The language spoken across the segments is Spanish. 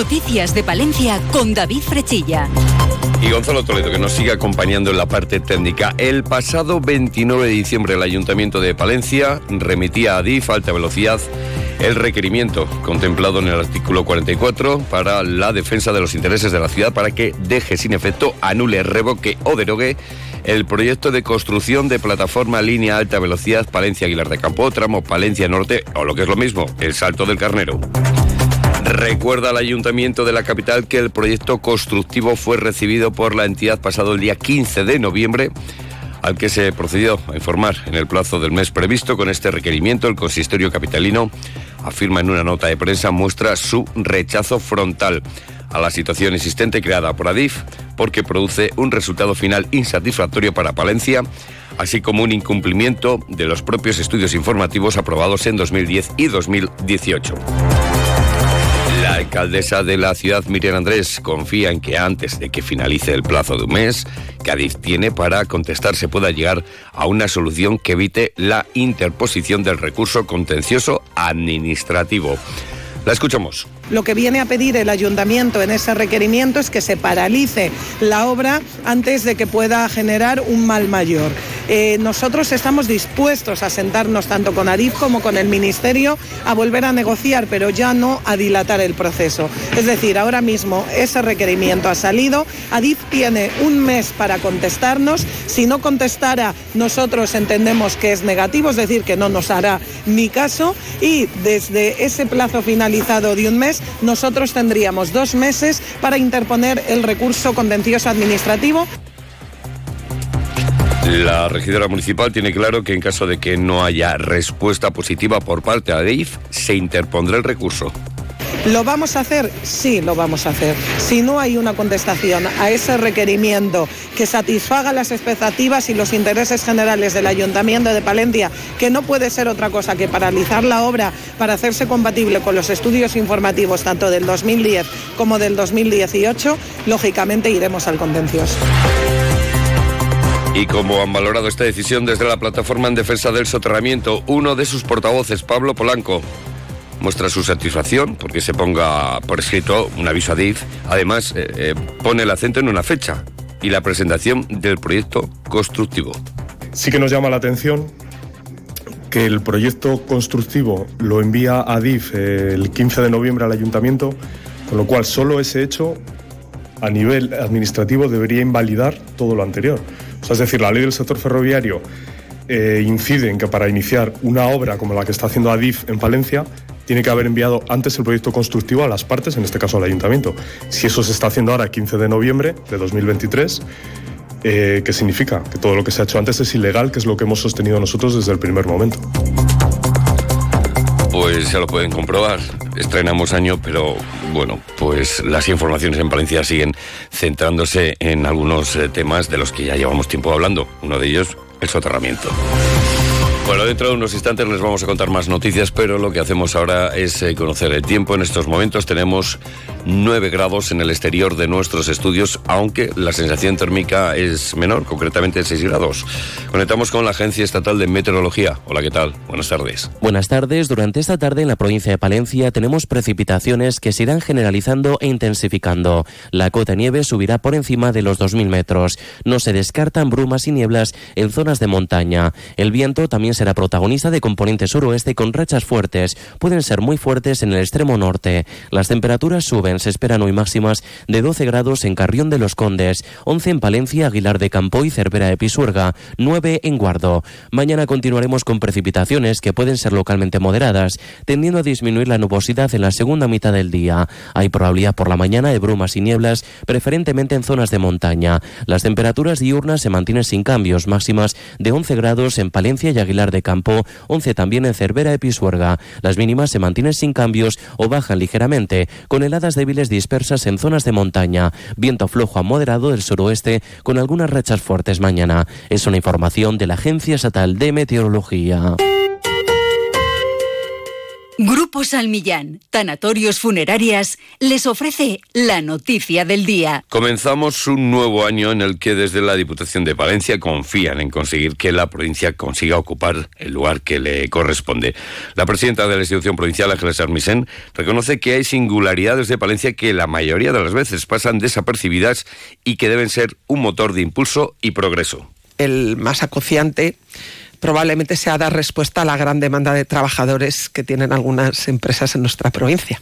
Noticias de Palencia con David Frechilla. Y Gonzalo Toledo, que nos sigue acompañando en la parte técnica. El pasado 29 de diciembre, el Ayuntamiento de Palencia remitía a DIF alta velocidad el requerimiento contemplado en el artículo 44 para la defensa de los intereses de la ciudad para que deje sin efecto, anule, revoque o derogue el proyecto de construcción de plataforma línea alta velocidad Palencia-Aguilar de Campo, tramo Palencia Norte o lo que es lo mismo, el Salto del Carnero. Recuerda al Ayuntamiento de la capital que el proyecto constructivo fue recibido por la entidad pasado el día 15 de noviembre al que se procedió a informar en el plazo del mes previsto. Con este requerimiento, el consistorio capitalino afirma en una nota de prensa, muestra su rechazo frontal a la situación existente creada por Adif porque produce un resultado final insatisfactorio para Palencia, así como un incumplimiento de los propios estudios informativos aprobados en 2010 y 2018. Alcaldesa de la ciudad, Miriam Andrés, confía en que antes de que finalice el plazo de un mes, Cádiz tiene para contestar se pueda llegar a una solución que evite la interposición del recurso contencioso administrativo. La escuchamos. Lo que viene a pedir el ayuntamiento en ese requerimiento es que se paralice la obra antes de que pueda generar un mal mayor. Eh, nosotros estamos dispuestos a sentarnos tanto con Adif como con el Ministerio a volver a negociar, pero ya no a dilatar el proceso. Es decir, ahora mismo ese requerimiento ha salido, Adif tiene un mes para contestarnos, si no contestara nosotros entendemos que es negativo, es decir, que no nos hará ni caso y desde ese plazo de un mes nosotros tendríamos dos meses para interponer el recurso contencioso administrativo. La regidora municipal tiene claro que en caso de que no haya respuesta positiva por parte de ADIF, se interpondrá el recurso. ¿Lo vamos a hacer? Sí, lo vamos a hacer. Si no hay una contestación a ese requerimiento que satisfaga las expectativas y los intereses generales del Ayuntamiento de Palencia, que no puede ser otra cosa que paralizar la obra para hacerse compatible con los estudios informativos tanto del 2010 como del 2018, lógicamente iremos al contencioso. Y como han valorado esta decisión desde la plataforma en defensa del soterramiento, uno de sus portavoces, Pablo Polanco, muestra su satisfacción porque se ponga por escrito un aviso a DIF. Además, eh, eh, pone el acento en una fecha y la presentación del proyecto constructivo. Sí que nos llama la atención que el proyecto constructivo lo envía a DIF el 15 de noviembre al ayuntamiento, con lo cual solo ese hecho a nivel administrativo debería invalidar todo lo anterior. es decir, la ley del sector ferroviario eh, incide en que para iniciar una obra como la que está haciendo ADIF en Palencia tiene que haber enviado antes el proyecto constructivo a las partes, en este caso al ayuntamiento. Si eso se está haciendo ahora, 15 de noviembre de 2023, eh, ¿qué significa? Que todo lo que se ha hecho antes es ilegal, que es lo que hemos sostenido nosotros desde el primer momento. Pues ya lo pueden comprobar. Estrenamos año, pero bueno, pues las informaciones en Palencia siguen centrándose en algunos eh, temas de los que ya llevamos tiempo hablando. Uno de ellos, el soterramiento. Bueno, dentro de unos instantes les vamos a contar más noticias, pero lo que hacemos ahora es eh, conocer el tiempo. En estos momentos tenemos 9 grados en el exterior de nuestros estudios, aunque la sensación térmica es menor, concretamente 6 grados. Conectamos con la Agencia Estatal de Meteorología. Hola, ¿qué tal? Buenas tardes. Buenas tardes. Durante esta tarde en la provincia de Palencia tenemos precipitaciones que se irán generalizando e intensificando. La cota de nieve subirá por encima de los 2.000 metros. No se descartan brumas y nieblas en zonas de montaña. El viento también será protagonista de componente suroeste con rachas fuertes. Pueden ser muy fuertes en el extremo norte. Las temperaturas suben, se esperan hoy máximas de 12 grados en Carrión de los Condes, 11 en Palencia, Aguilar de Campo y Cervera de Pisuerga, 9 en Guardo. Mañana continuaremos con precipitaciones que pueden ser localmente moderadas, tendiendo a disminuir la nubosidad en la segunda mitad del día. Hay probabilidad por la mañana de brumas y nieblas, preferentemente en zonas de montaña. Las temperaturas diurnas se mantienen sin cambios, máximas de 11 grados en Palencia y Aguilar de Campo, 11 también en Cervera de Pisuerga. Las mínimas se mantienen sin cambios o bajan ligeramente, con heladas débiles dispersas en zonas de montaña. Viento flojo a moderado del suroeste, con algunas rachas fuertes mañana. Es una información de la Agencia Estatal de Meteorología. Grupo Salmillán, Tanatorios Funerarias, les ofrece la noticia del día. Comenzamos un nuevo año en el que desde la Diputación de Palencia confían en conseguir que la provincia consiga ocupar el lugar que le corresponde. La presidenta de la institución provincial, Ángeles Armisen, reconoce que hay singularidades de Palencia que la mayoría de las veces pasan desapercibidas y que deben ser un motor de impulso y progreso. El más acuciante probablemente sea dar respuesta a la gran demanda de trabajadores que tienen algunas empresas en nuestra provincia.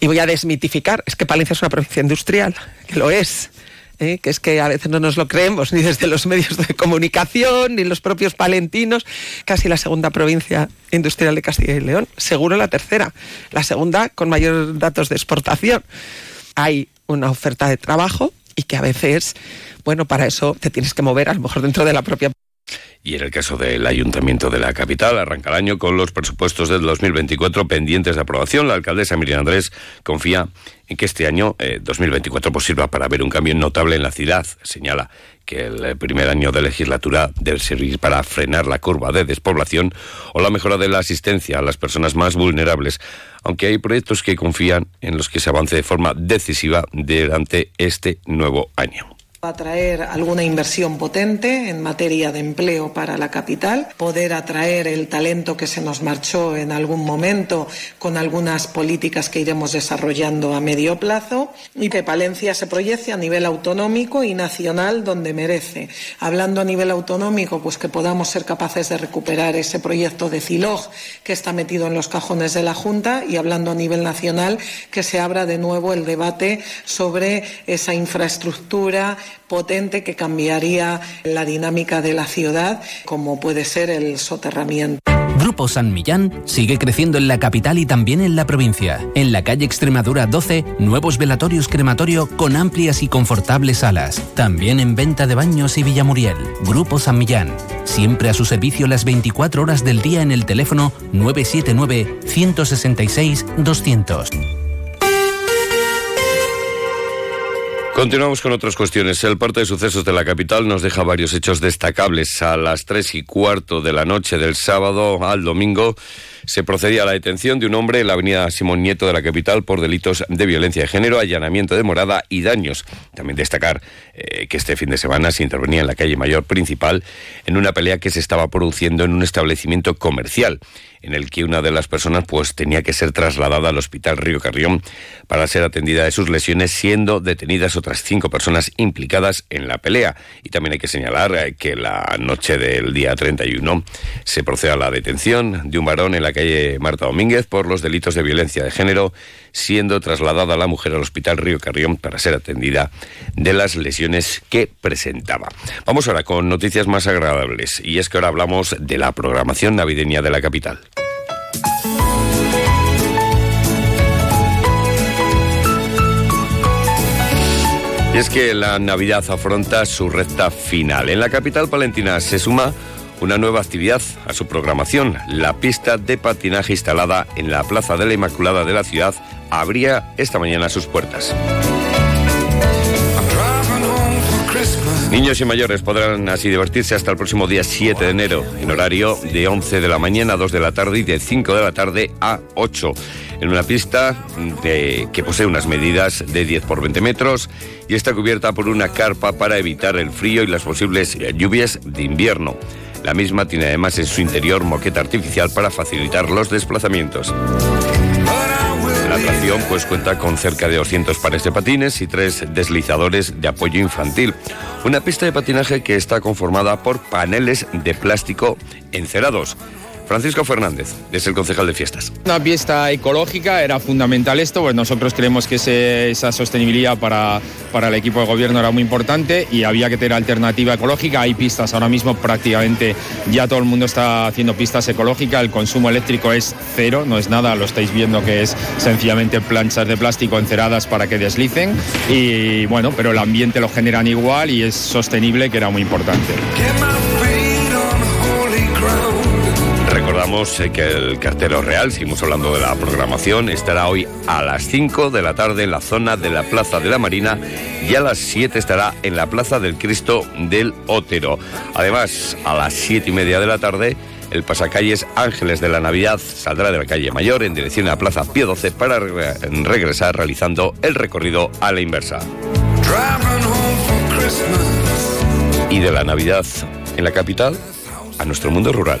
Y voy a desmitificar, es que Palencia es una provincia industrial, que lo es. ¿eh? que es que a veces no nos lo creemos ni desde los medios de comunicación ni los propios palentinos, casi la segunda provincia industrial de Castilla y León, seguro la tercera, la segunda con mayor datos de exportación. Hay una oferta de trabajo y que a veces, bueno, para eso te tienes que mover a lo mejor dentro de la propia y en el caso del Ayuntamiento de la capital, arranca el año con los presupuestos del 2024 pendientes de aprobación. La alcaldesa Miriam Andrés confía en que este año 2024 pues, sirva para ver un cambio notable en la ciudad. Señala que el primer año de legislatura debe servir para frenar la curva de despoblación o la mejora de la asistencia a las personas más vulnerables, aunque hay proyectos que confían en los que se avance de forma decisiva durante este nuevo año atraer alguna inversión potente en materia de empleo para la capital, poder atraer el talento que se nos marchó en algún momento con algunas políticas que iremos desarrollando a medio plazo y que Palencia se proyecte a nivel autonómico y nacional donde merece. Hablando a nivel autonómico, pues que podamos ser capaces de recuperar ese proyecto de CILOG que está metido en los cajones de la Junta y hablando a nivel nacional, que se abra de nuevo el debate sobre esa infraestructura potente que cambiaría la dinámica de la ciudad, como puede ser el soterramiento. Grupo San Millán sigue creciendo en la capital y también en la provincia. En la calle Extremadura 12, nuevos velatorios crematorio con amplias y confortables salas. También en venta de baños y Villamuriel. Grupo San Millán. Siempre a su servicio las 24 horas del día en el teléfono 979 166 200. Continuamos con otras cuestiones. El parte de sucesos de la capital nos deja varios hechos destacables. A las tres y cuarto de la noche del sábado al domingo se procedía a la detención de un hombre en la avenida Simón Nieto de la capital por delitos de violencia de género, allanamiento de morada y daños. También destacar eh, que este fin de semana se intervenía en la calle mayor principal en una pelea que se estaba produciendo en un establecimiento comercial en el que una de las personas pues tenía que ser trasladada al hospital Río Carrión para ser atendida de sus lesiones, siendo detenidas otras cinco personas implicadas en la pelea. Y también hay que señalar eh, que la noche del día 31 se procede a la detención de un varón en la calle Marta Domínguez por los delitos de violencia de género, siendo trasladada la mujer al hospital Río Carrión para ser atendida de las lesiones que presentaba. Vamos ahora con noticias más agradables y es que ahora hablamos de la programación navideña de la capital. Y es que la Navidad afronta su recta final. En la capital palentina se suma una nueva actividad a su programación. La pista de patinaje instalada en la Plaza de la Inmaculada de la ciudad abría esta mañana sus puertas. Niños y mayores podrán así divertirse hasta el próximo día 7 de enero, en horario de 11 de la mañana a 2 de la tarde y de 5 de la tarde a 8, en una pista que posee unas medidas de 10 por 20 metros y está cubierta por una carpa para evitar el frío y las posibles lluvias de invierno. La misma tiene además en su interior moqueta artificial para facilitar los desplazamientos. La atracción pues cuenta con cerca de 200 pares de patines y tres deslizadores de apoyo infantil. Una pista de patinaje que está conformada por paneles de plástico encerados. Francisco Fernández, es el concejal de fiestas. Una fiesta ecológica era fundamental esto, pues nosotros creemos que esa sostenibilidad para, para el equipo de gobierno era muy importante y había que tener alternativa ecológica. Hay pistas ahora mismo prácticamente, ya todo el mundo está haciendo pistas ecológicas, el consumo eléctrico es cero, no es nada, lo estáis viendo que es sencillamente planchas de plástico enceradas para que deslicen y bueno, pero el ambiente lo generan igual y es sostenible que era muy importante. Recordamos eh, que el cartero real, seguimos hablando de la programación, estará hoy a las 5 de la tarde en la zona de la Plaza de la Marina y a las 7 estará en la Plaza del Cristo del Ótero. Además, a las 7 y media de la tarde El pasacalles Ángeles de la Navidad saldrá de la calle Mayor en dirección a la Plaza Pío XII para regresar realizando el recorrido a la inversa. Y de la Navidad en la capital a nuestro mundo rural.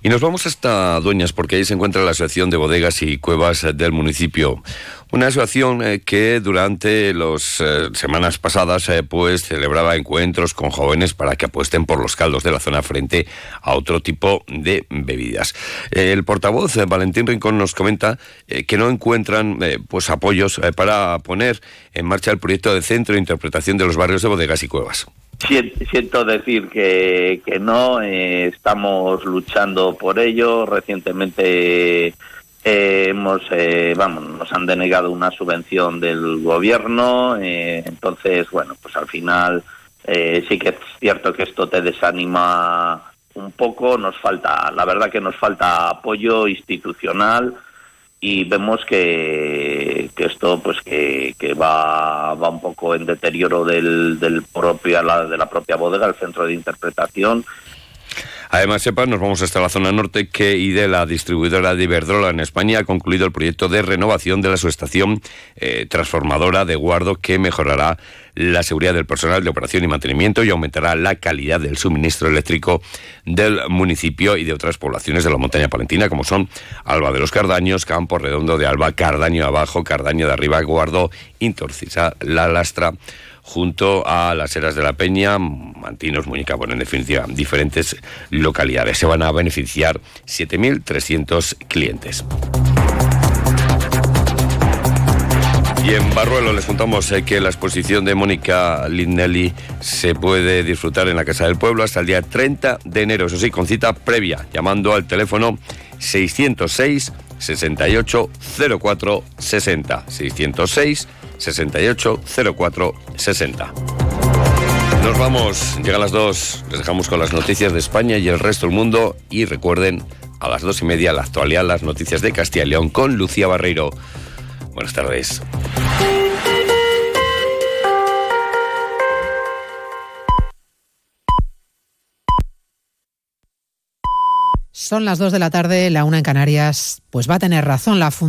Y nos vamos hasta Dueñas porque ahí se encuentra la Asociación de Bodegas y Cuevas del municipio. Una asociación eh, que durante las eh, semanas pasadas eh, pues celebraba encuentros con jóvenes para que apuesten por los caldos de la zona frente a otro tipo de bebidas. el portavoz Valentín Rincón nos comenta que no encuentran pues apoyos para poner en marcha el proyecto de centro de interpretación de los barrios de bodegas y cuevas. Siento decir que, que no, eh, estamos luchando por ello. Recientemente eh, hemos, eh, vamos, nos han denegado una subvención del gobierno, entonces, bueno, pues al final sí que es cierto que esto te desanima un poco. Nos falta, la verdad que nos falta apoyo institucional y vemos que, que esto pues que, que, va, va un poco en deterioro del, del propio, de la propia bodega, el centro de interpretación. Además, sepa, nos vamos hasta la zona norte que IDE, la distribuidora de Iberdrola en España, ha concluido el proyecto de renovación de la subestación eh, transformadora de Guardo que mejorará la seguridad del personal de operación y mantenimiento y aumentará la calidad del suministro eléctrico del municipio y de otras poblaciones de la montaña palentina, como son Alba de los Cardaños, Campo Redondo de Alba, Cardaño abajo, Cardaño de arriba, Guardo, Intorcisa, La Lastra, junto a las Heras de la Peña, Mantinos, Muñeca, bueno, en definitiva, diferentes localidades. Se van a beneficiar 7.300 clientes. Y en Barruelo les contamos eh, que la exposición de Mónica Linnelli se puede disfrutar en la Casa del Pueblo hasta el día 30 de enero, eso sí, con cita previa, llamando al teléfono 606 68 04 60. 606 68 04 60. Nos vamos, llegan las dos, les dejamos con las noticias de España y el resto del mundo y recuerden a las dos y media la actualidad, las noticias de Castilla y León con Lucía Barreiro. Buenas tardes. Son las dos de la tarde, la una en Canarias. Pues va a tener razón la Fundación.